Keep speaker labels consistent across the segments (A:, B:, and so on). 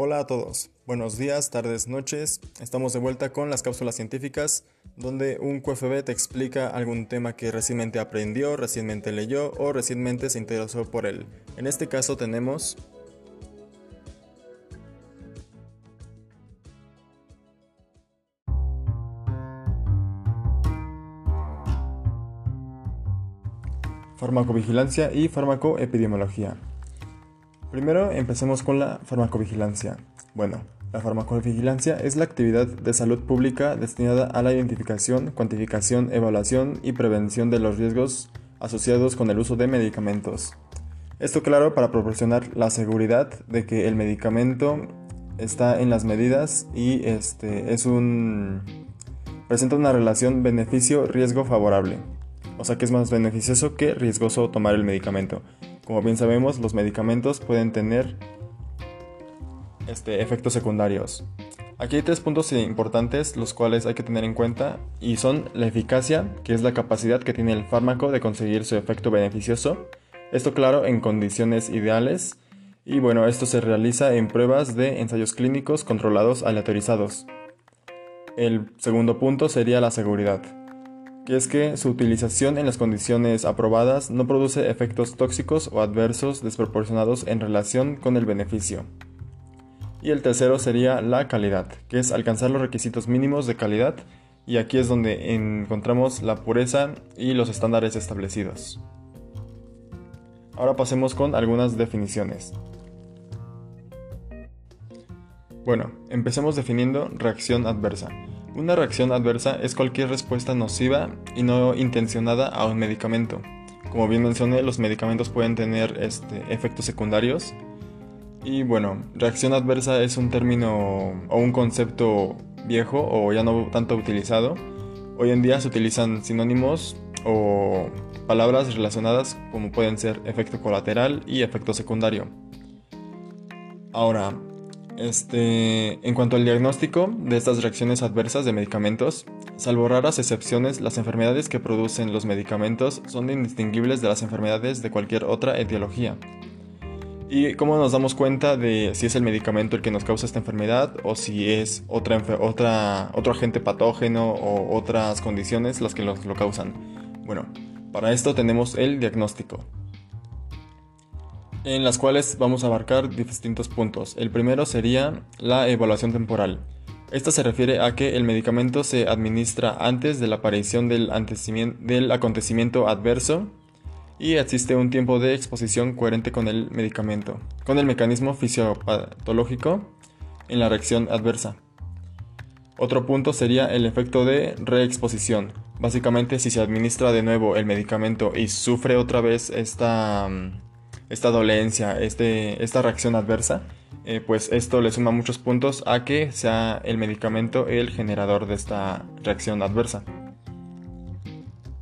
A: Hola a todos, buenos días, tardes, noches. Estamos de vuelta con las cápsulas científicas, donde un QFB te explica algún tema que recientemente aprendió, recientemente leyó o recientemente se interesó por él. En este caso tenemos farmacovigilancia y farmacoepidemiología. Primero empecemos con la farmacovigilancia. Bueno, la farmacovigilancia es la actividad de salud pública destinada a la identificación, cuantificación, evaluación y prevención de los riesgos asociados con el uso de medicamentos. Esto claro para proporcionar la seguridad de que el medicamento está en las medidas y este es un presenta una relación beneficio-riesgo favorable. O sea que es más beneficioso que riesgoso tomar el medicamento. Como bien sabemos, los medicamentos pueden tener este, efectos secundarios. Aquí hay tres puntos importantes los cuales hay que tener en cuenta y son la eficacia, que es la capacidad que tiene el fármaco de conseguir su efecto beneficioso. Esto claro en condiciones ideales y bueno, esto se realiza en pruebas de ensayos clínicos controlados aleatorizados. El segundo punto sería la seguridad que es que su utilización en las condiciones aprobadas no produce efectos tóxicos o adversos desproporcionados en relación con el beneficio. Y el tercero sería la calidad, que es alcanzar los requisitos mínimos de calidad y aquí es donde encontramos la pureza y los estándares establecidos. Ahora pasemos con algunas definiciones. Bueno, empecemos definiendo reacción adversa. Una reacción adversa es cualquier respuesta nociva y no intencionada a un medicamento. Como bien mencioné, los medicamentos pueden tener este, efectos secundarios. Y bueno, reacción adversa es un término o un concepto viejo o ya no tanto utilizado. Hoy en día se utilizan sinónimos o palabras relacionadas como pueden ser efecto colateral y efecto secundario. Ahora, este, en cuanto al diagnóstico de estas reacciones adversas de medicamentos, salvo raras excepciones, las enfermedades que producen los medicamentos son indistinguibles de las enfermedades de cualquier otra etiología. ¿Y cómo nos damos cuenta de si es el medicamento el que nos causa esta enfermedad o si es otro agente patógeno o otras condiciones las que lo causan? Bueno, para esto tenemos el diagnóstico en las cuales vamos a abarcar distintos puntos. El primero sería la evaluación temporal. Esta se refiere a que el medicamento se administra antes de la aparición del, del acontecimiento adverso y existe un tiempo de exposición coherente con el medicamento, con el mecanismo fisiopatológico en la reacción adversa. Otro punto sería el efecto de reexposición. Básicamente, si se administra de nuevo el medicamento y sufre otra vez esta mm, esta dolencia, este, esta reacción adversa, eh, pues esto le suma muchos puntos a que sea el medicamento el generador de esta reacción adversa.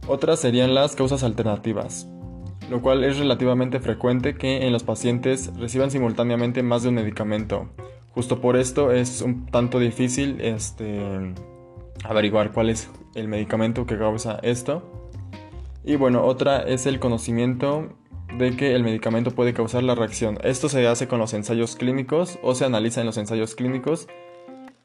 A: Otras serían las causas alternativas, lo cual es relativamente frecuente que en los pacientes reciban simultáneamente más de un medicamento. Justo por esto es un tanto difícil este, averiguar cuál es el medicamento que causa esto. Y bueno, otra es el conocimiento de que el medicamento puede causar la reacción. Esto se hace con los ensayos clínicos o se analiza en los ensayos clínicos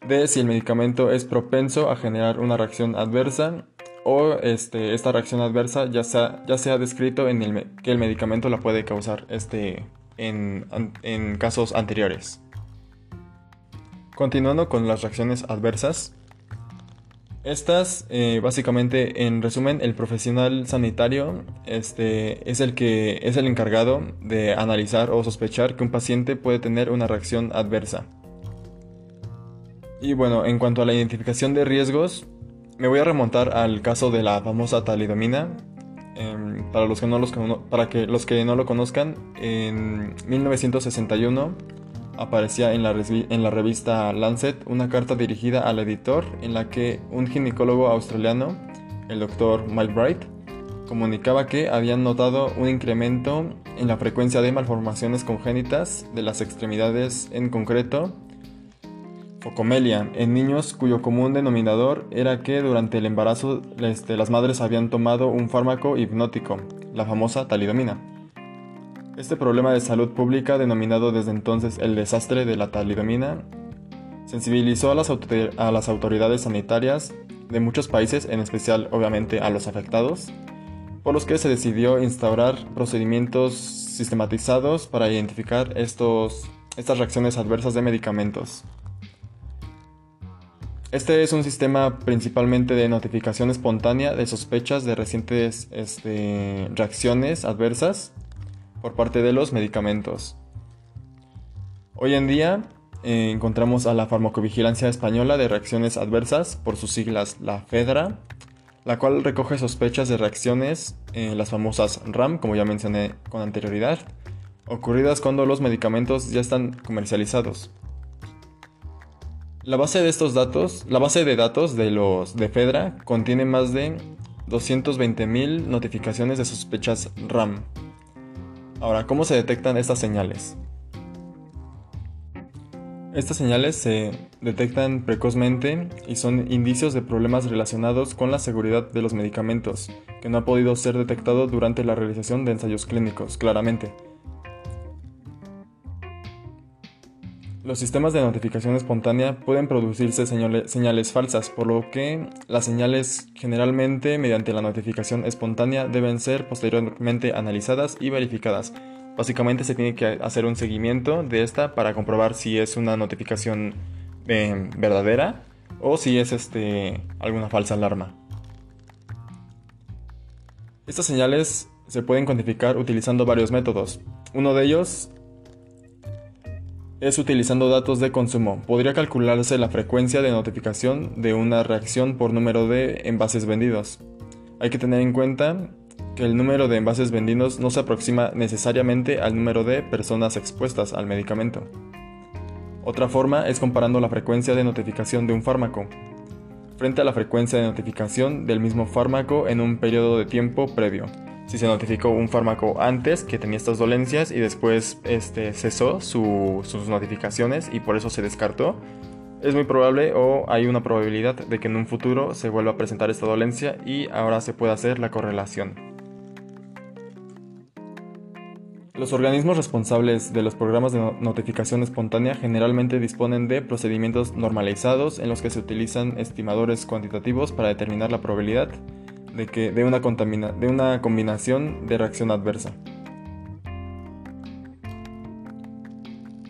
A: de si el medicamento es propenso a generar una reacción adversa o este, esta reacción adversa ya se ha, ya se descrito en el, que el medicamento la puede causar este, en, en casos anteriores. Continuando con las reacciones adversas, estas, eh, básicamente, en resumen, el profesional sanitario este, es el que es el encargado de analizar o sospechar que un paciente puede tener una reacción adversa. Y bueno, en cuanto a la identificación de riesgos, me voy a remontar al caso de la famosa talidomina. Em, para, los que no los, para que los que no lo conozcan, en 1961 aparecía en la, revista Lancet una carta dirigida al editor en la que un ginecólogo australiano, el doctor Mike comunicaba que habían notado un incremento en la frecuencia de malformaciones congénitas de las extremidades, en concreto, focomelia, en niños cuyo común denominador era que durante el embarazo este, las madres habían tomado un fármaco hipnótico, la famosa talidomina. Este problema de salud pública, denominado desde entonces el desastre de la talidomina, sensibilizó a las, a las autoridades sanitarias de muchos países, en especial obviamente a los afectados, por los que se decidió instaurar procedimientos sistematizados para identificar estos, estas reacciones adversas de medicamentos. Este es un sistema principalmente de notificación espontánea de sospechas de recientes este, reacciones adversas por parte de los medicamentos. Hoy en día eh, encontramos a la farmacovigilancia española de reacciones adversas, por sus siglas la FEDRA, la cual recoge sospechas de reacciones, en las famosas RAM, como ya mencioné con anterioridad, ocurridas cuando los medicamentos ya están comercializados. La base de estos datos, la base de datos de los de Fedra contiene más de 220.000 notificaciones de sospechas RAM. Ahora, ¿cómo se detectan estas señales? Estas señales se detectan precozmente y son indicios de problemas relacionados con la seguridad de los medicamentos, que no ha podido ser detectado durante la realización de ensayos clínicos, claramente. Los sistemas de notificación espontánea pueden producirse señales falsas, por lo que las señales generalmente mediante la notificación espontánea deben ser posteriormente analizadas y verificadas. Básicamente se tiene que hacer un seguimiento de esta para comprobar si es una notificación eh, verdadera o si es este, alguna falsa alarma. Estas señales se pueden cuantificar utilizando varios métodos. Uno de ellos es utilizando datos de consumo. Podría calcularse la frecuencia de notificación de una reacción por número de envases vendidos. Hay que tener en cuenta que el número de envases vendidos no se aproxima necesariamente al número de personas expuestas al medicamento. Otra forma es comparando la frecuencia de notificación de un fármaco frente a la frecuencia de notificación del mismo fármaco en un periodo de tiempo previo si se notificó un fármaco antes que tenía estas dolencias y después este, cesó sus notificaciones y por eso se descartó, es muy probable o hay una probabilidad de que en un futuro se vuelva a presentar esta dolencia y ahora se pueda hacer la correlación. Los organismos responsables de los programas de notificación espontánea generalmente disponen de procedimientos normalizados en los que se utilizan estimadores cuantitativos para determinar la probabilidad de, que, de, una, de una combinación de reacción adversa.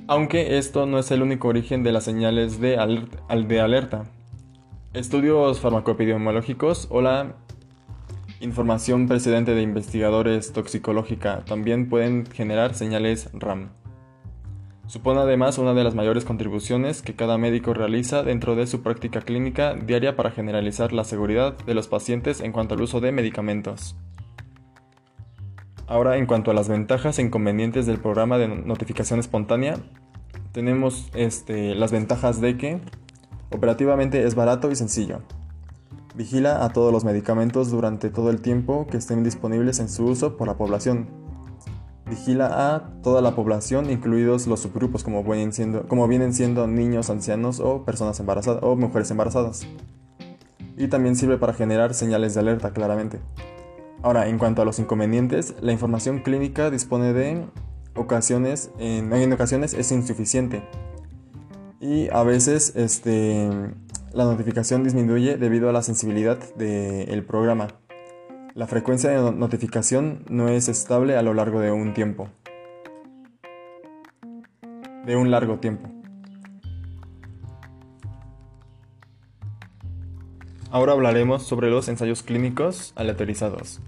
A: Aunque esto no es el único origen de las señales de, de alerta. Estudios farmacoepidemiológicos o la información precedente de investigadores toxicológica también pueden generar señales RAM. Supone además una de las mayores contribuciones que cada médico realiza dentro de su práctica clínica diaria para generalizar la seguridad de los pacientes en cuanto al uso de medicamentos. Ahora, en cuanto a las ventajas e inconvenientes del programa de notificación espontánea, tenemos este, las ventajas de que operativamente es barato y sencillo. Vigila a todos los medicamentos durante todo el tiempo que estén disponibles en su uso por la población vigila a toda la población, incluidos los subgrupos como vienen siendo, como vienen siendo niños, ancianos o personas embarazadas o mujeres embarazadas. Y también sirve para generar señales de alerta, claramente. Ahora, en cuanto a los inconvenientes, la información clínica dispone de ocasiones, en, en ocasiones es insuficiente. Y a veces este, la notificación disminuye debido a la sensibilidad del programa. La frecuencia de notificación no es estable a lo largo de un tiempo. De un largo tiempo. Ahora hablaremos sobre los ensayos clínicos aleatorizados.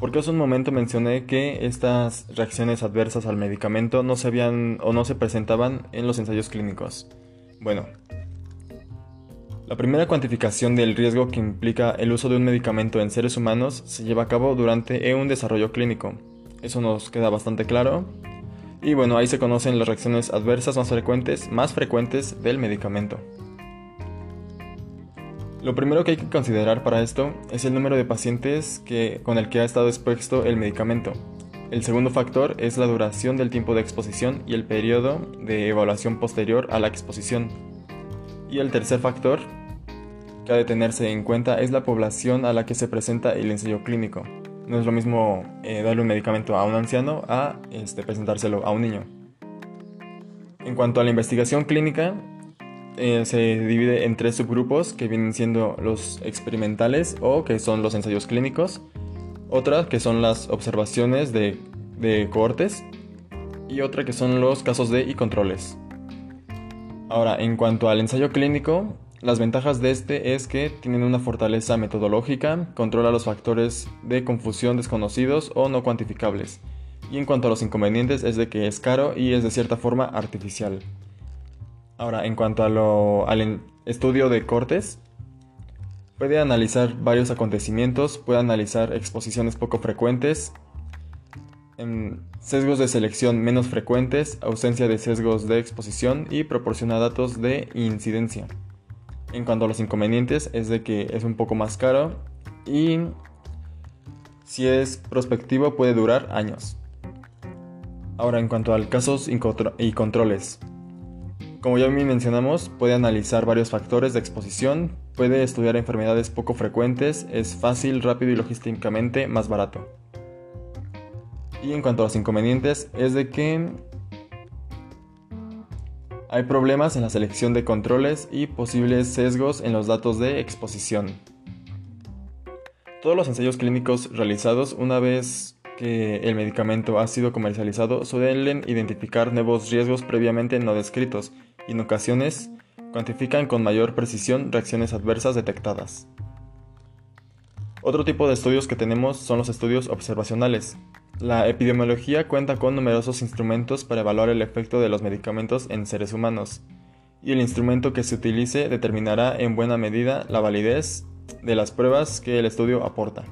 A: Porque hace un momento mencioné que estas reacciones adversas al medicamento no se habían o no se presentaban en los ensayos clínicos. Bueno, la primera cuantificación del riesgo que implica el uso de un medicamento en seres humanos se lleva a cabo durante un desarrollo clínico. Eso nos queda bastante claro. Y bueno, ahí se conocen las reacciones adversas más frecuentes, más frecuentes del medicamento. Lo primero que hay que considerar para esto es el número de pacientes que, con el que ha estado expuesto el medicamento. El segundo factor es la duración del tiempo de exposición y el periodo de evaluación posterior a la exposición. Y el tercer factor que ha de tenerse en cuenta es la población a la que se presenta el ensayo clínico. No es lo mismo eh, darle un medicamento a un anciano a este, presentárselo a un niño. En cuanto a la investigación clínica, eh, se divide en tres subgrupos que vienen siendo los experimentales o que son los ensayos clínicos, otras que son las observaciones de, de cohortes y otra que son los casos de y controles. Ahora, en cuanto al ensayo clínico, las ventajas de este es que tienen una fortaleza metodológica, controla los factores de confusión desconocidos o no cuantificables. Y en cuanto a los inconvenientes es de que es caro y es de cierta forma artificial. Ahora, en cuanto a al estudio de cortes, puede analizar varios acontecimientos, puede analizar exposiciones poco frecuentes, sesgos de selección menos frecuentes, ausencia de sesgos de exposición y proporciona datos de incidencia. En cuanto a los inconvenientes, es de que es un poco más caro y si es prospectivo puede durar años. Ahora, en cuanto a casos y controles. Como ya mencionamos, puede analizar varios factores de exposición, puede estudiar enfermedades poco frecuentes, es fácil, rápido y logísticamente más barato. Y en cuanto a los inconvenientes, es de que hay problemas en la selección de controles y posibles sesgos en los datos de exposición. Todos los ensayos clínicos realizados una vez que el medicamento ha sido comercializado suelen identificar nuevos riesgos previamente no descritos y en ocasiones cuantifican con mayor precisión reacciones adversas detectadas. Otro tipo de estudios que tenemos son los estudios observacionales, la epidemiología cuenta con numerosos instrumentos para evaluar el efecto de los medicamentos en seres humanos, y el instrumento que se utilice determinará en buena medida la validez de las pruebas que el estudio aporta.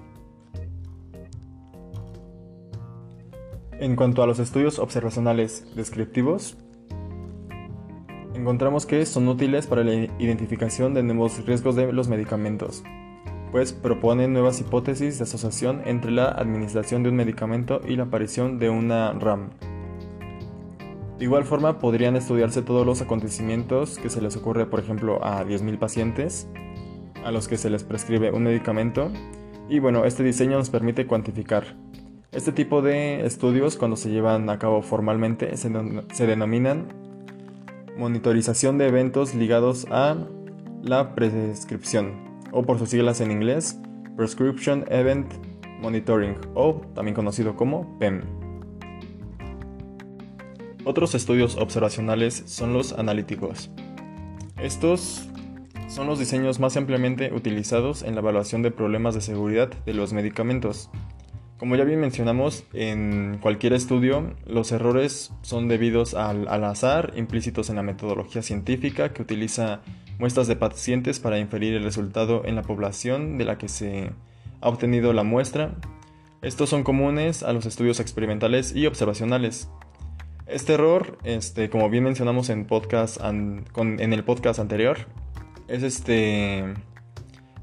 A: En cuanto a los estudios observacionales descriptivos, encontramos que son útiles para la identificación de nuevos riesgos de los medicamentos, pues proponen nuevas hipótesis de asociación entre la administración de un medicamento y la aparición de una RAM. De igual forma, podrían estudiarse todos los acontecimientos que se les ocurre, por ejemplo, a 10.000 pacientes a los que se les prescribe un medicamento. Y bueno, este diseño nos permite cuantificar. Este tipo de estudios, cuando se llevan a cabo formalmente, se denominan monitorización de eventos ligados a la prescripción o por sus siglas en inglés, Prescription Event Monitoring, o también conocido como PEM. Otros estudios observacionales son los analíticos. Estos son los diseños más ampliamente utilizados en la evaluación de problemas de seguridad de los medicamentos. Como ya bien mencionamos, en cualquier estudio los errores son debidos al, al azar implícitos en la metodología científica que utiliza muestras de pacientes para inferir el resultado en la población de la que se ha obtenido la muestra. Estos son comunes a los estudios experimentales y observacionales. Este error, este, como bien mencionamos en, podcast en el podcast anterior, es, este,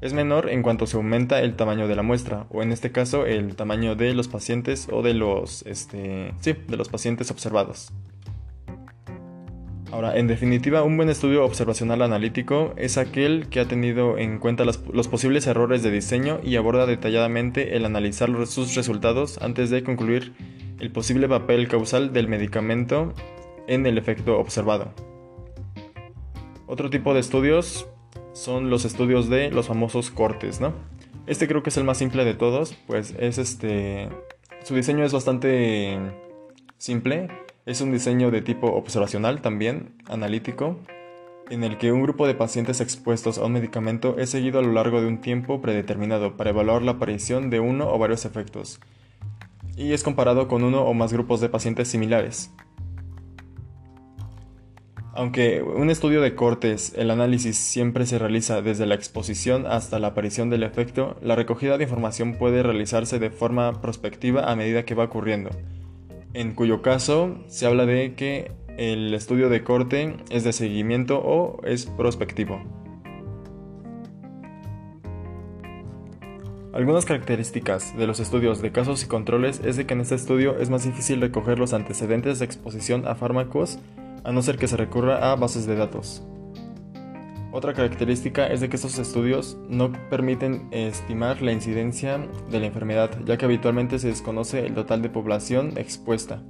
A: es menor en cuanto se aumenta el tamaño de la muestra, o en este caso el tamaño de los pacientes o de los, este, sí, de los pacientes observados. Ahora, en definitiva, un buen estudio observacional analítico es aquel que ha tenido en cuenta los, posibles errores de diseño y aborda detalladamente el analizar sus resultados antes de concluir el posible papel causal del medicamento en el efecto observado. Otro tipo de estudios son los estudios de los famosos cortes, ¿no? Este creo que es el más simple de todos, pues es este su diseño es bastante simple es un diseño de tipo observacional también, analítico, en el que un grupo de pacientes expuestos a un medicamento es seguido a lo largo de un tiempo predeterminado para evaluar la aparición de uno o varios efectos, y es comparado con uno o más grupos de pacientes similares. Aunque un estudio de cortes, el análisis siempre se realiza desde la exposición hasta la aparición del efecto, la recogida de información puede realizarse de forma prospectiva a medida que va ocurriendo en cuyo caso se habla de que el estudio de corte es de seguimiento o es prospectivo. Algunas características de los estudios de casos y controles es de que en este estudio es más difícil recoger los antecedentes de exposición a fármacos a no ser que se recurra a bases de datos. Otra característica es de que estos estudios no permiten estimar la incidencia de la enfermedad, ya que habitualmente se desconoce el total de población expuesta.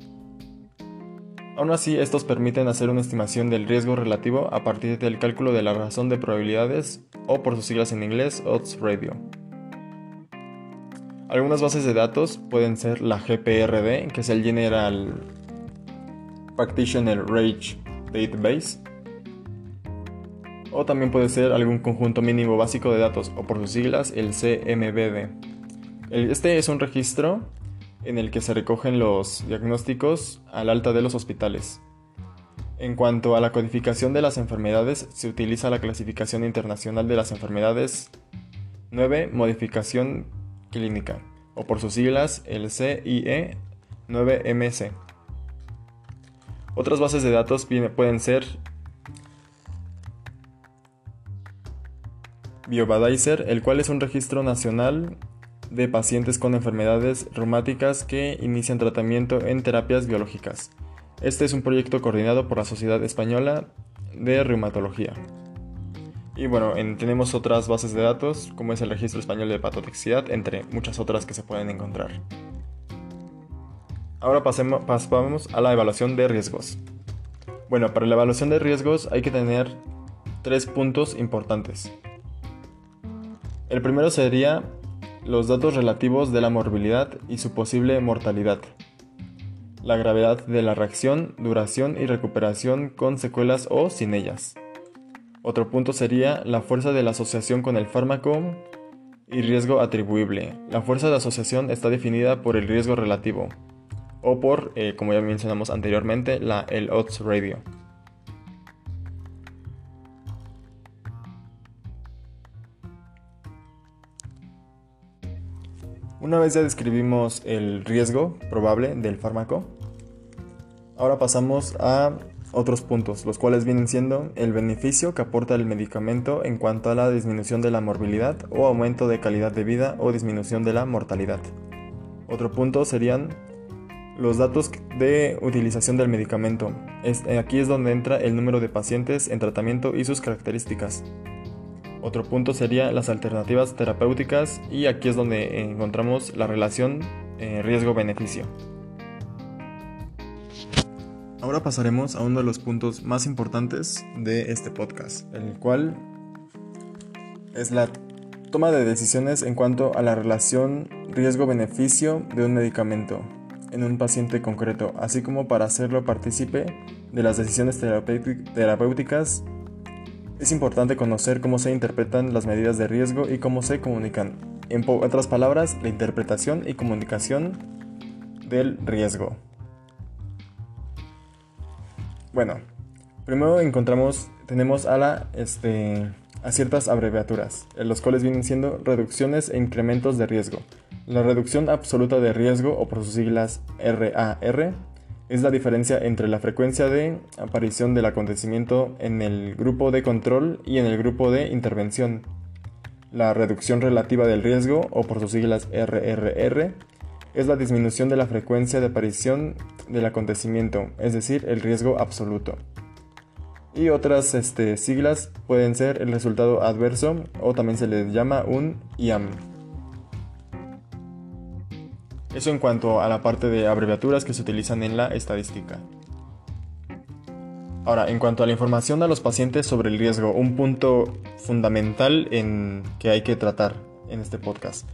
A: Aún así, estos permiten hacer una estimación del riesgo relativo a partir del cálculo de la razón de probabilidades o por sus siglas en inglés odds ratio. Algunas bases de datos pueden ser la GPRD, que es el General Practitioner Rage Database, o también puede ser algún conjunto mínimo básico de datos, o por sus siglas el CMBD. Este es un registro en el que se recogen los diagnósticos al alta de los hospitales. En cuanto a la codificación de las enfermedades, se utiliza la clasificación internacional de las enfermedades 9 modificación clínica, o por sus siglas el CIE 9MC. Otras bases de datos pueden ser Biobadizer, el cual es un registro nacional de pacientes con enfermedades reumáticas que inician tratamiento en terapias biológicas. Este es un proyecto coordinado por la Sociedad Española de Reumatología. Y bueno, tenemos otras bases de datos, como es el Registro Español de Patotoxicidad, entre muchas otras que se pueden encontrar. Ahora pasemos, pasamos a la evaluación de riesgos. Bueno, para la evaluación de riesgos hay que tener tres puntos importantes. El primero sería los datos relativos de la morbilidad y su posible mortalidad, la gravedad de la reacción, duración y recuperación con secuelas o sin ellas. Otro punto sería la fuerza de la asociación con el fármaco y riesgo atribuible. La fuerza de asociación está definida por el riesgo relativo o por, eh, como ya mencionamos anteriormente, la, el odds ratio. Una vez ya describimos el riesgo probable del fármaco, ahora pasamos a otros puntos, los cuales vienen siendo el beneficio que aporta el medicamento en cuanto a la disminución de la morbilidad o aumento de calidad de vida o disminución de la mortalidad. Otro punto serían los datos de utilización del medicamento. aquí es donde entra el número de pacientes en tratamiento y sus características. Otro punto sería las alternativas terapéuticas y aquí es donde encontramos la relación eh, riesgo-beneficio. Ahora pasaremos a uno de los puntos más importantes de este podcast, el cual es la toma de decisiones en cuanto a la relación riesgo-beneficio de un medicamento en un paciente concreto, así como para hacerlo partícipe de las decisiones terapéuticas es importante conocer cómo se interpretan las medidas de riesgo y cómo se comunican. En otras palabras, la interpretación y comunicación del riesgo. Bueno, primero encontramos, tenemos a, la, este, a ciertas abreviaturas, los cuales vienen siendo reducciones e incrementos de riesgo. La reducción absoluta de riesgo, o por sus siglas RAR, es la diferencia entre la frecuencia de aparición del acontecimiento en el grupo de control y en el grupo de intervención. La reducción relativa del riesgo, o por sus siglas RRR, es la disminución de la frecuencia de aparición del acontecimiento, es decir, el riesgo absoluto. Y otras este, siglas pueden ser el resultado adverso o también se le llama un IAM. Eso en cuanto a la parte de abreviaturas que se utilizan en la estadística. Ahora, en cuanto a la información a los pacientes sobre el riesgo, un punto fundamental en que hay que tratar en este podcast.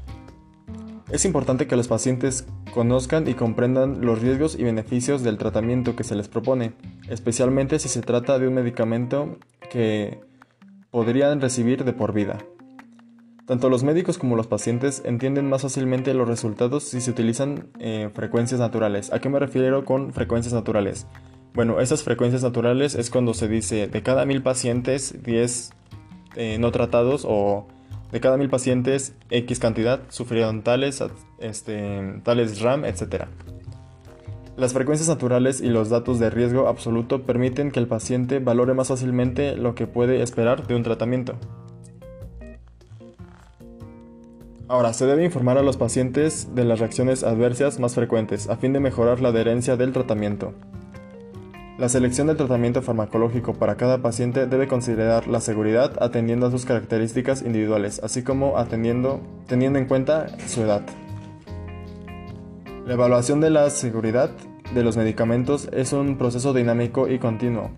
A: Es importante que los pacientes conozcan y comprendan los riesgos y beneficios del tratamiento que se les propone, especialmente si se trata de un medicamento que podrían recibir de por vida. Tanto los médicos como los pacientes entienden más fácilmente los resultados si se utilizan eh, frecuencias naturales. ¿A qué me refiero con frecuencias naturales? Bueno, esas frecuencias naturales es cuando se dice de cada mil pacientes 10 eh, no tratados o de cada mil pacientes X cantidad sufrieron tales, este, tales RAM, etc. Las frecuencias naturales y los datos de riesgo absoluto permiten que el paciente valore más fácilmente lo que puede esperar de un tratamiento. Ahora, se debe informar a los pacientes de las reacciones adversas más frecuentes a fin de mejorar la adherencia del tratamiento. La selección del tratamiento farmacológico para cada paciente debe considerar la seguridad atendiendo a sus características individuales, así como atendiendo, teniendo en cuenta su edad. La evaluación de la seguridad de los medicamentos es un proceso dinámico y continuo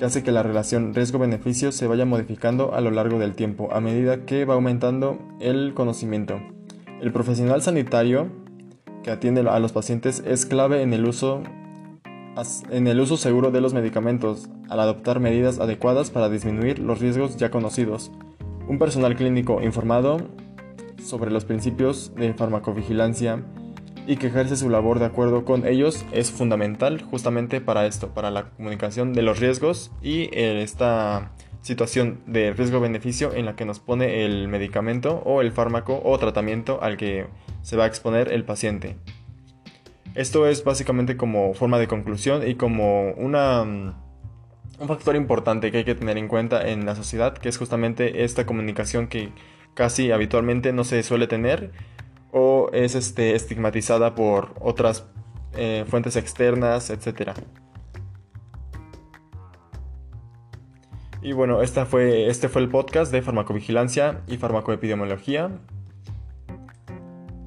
A: que hace que la relación riesgo-beneficio se vaya modificando a lo largo del tiempo a medida que va aumentando el conocimiento. El profesional sanitario que atiende a los pacientes es clave en el uso en el uso seguro de los medicamentos, al adoptar medidas adecuadas para disminuir los riesgos ya conocidos. Un personal clínico informado sobre los principios de farmacovigilancia y que ejerce su labor de acuerdo con ellos es fundamental justamente para esto, para la comunicación de los riesgos y eh, esta situación de riesgo-beneficio en la que nos pone el medicamento o el fármaco o tratamiento al que se va a exponer el paciente. Esto es básicamente como forma de conclusión y como una, mm, un factor importante que hay que tener en cuenta en la sociedad, que es justamente esta comunicación que casi habitualmente no se suele tener o es este, estigmatizada por otras eh, fuentes externas, etc. Y bueno, esta fue, este fue el podcast de farmacovigilancia y farmacoepidemiología.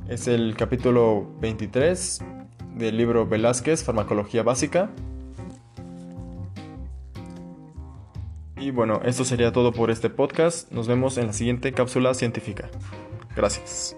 A: Es el capítulo 23 del libro Velázquez, Farmacología Básica. Y bueno, esto sería todo por este podcast. Nos vemos en la siguiente cápsula científica. Gracias.